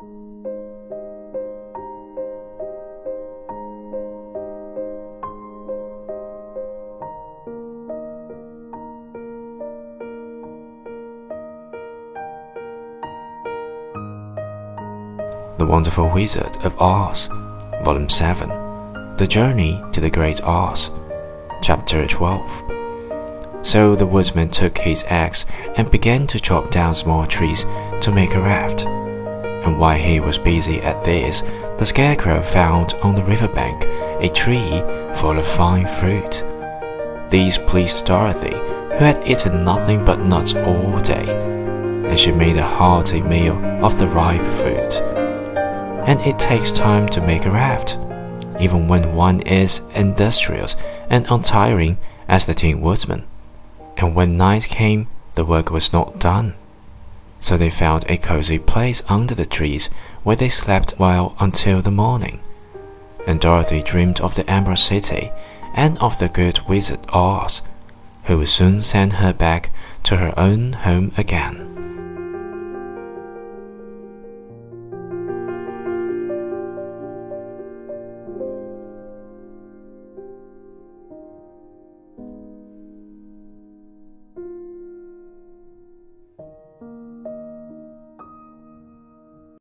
The Wonderful Wizard of Oz, Volume 7 The Journey to the Great Oz, Chapter 12. So the woodsman took his axe and began to chop down small trees to make a raft. And while he was busy at this, the scarecrow found on the river bank a tree full of fine fruit. These pleased Dorothy, who had eaten nothing but nuts all day, and she made a hearty meal of the ripe fruit and it takes time to make a raft, even when one is industrious and untiring as the Tin Woodman. And when night came, the work was not done. So they found a cozy place under the trees where they slept well until the morning. And Dorothy dreamed of the Emerald City and of the good Wizard Oz, who would soon send her back to her own home again.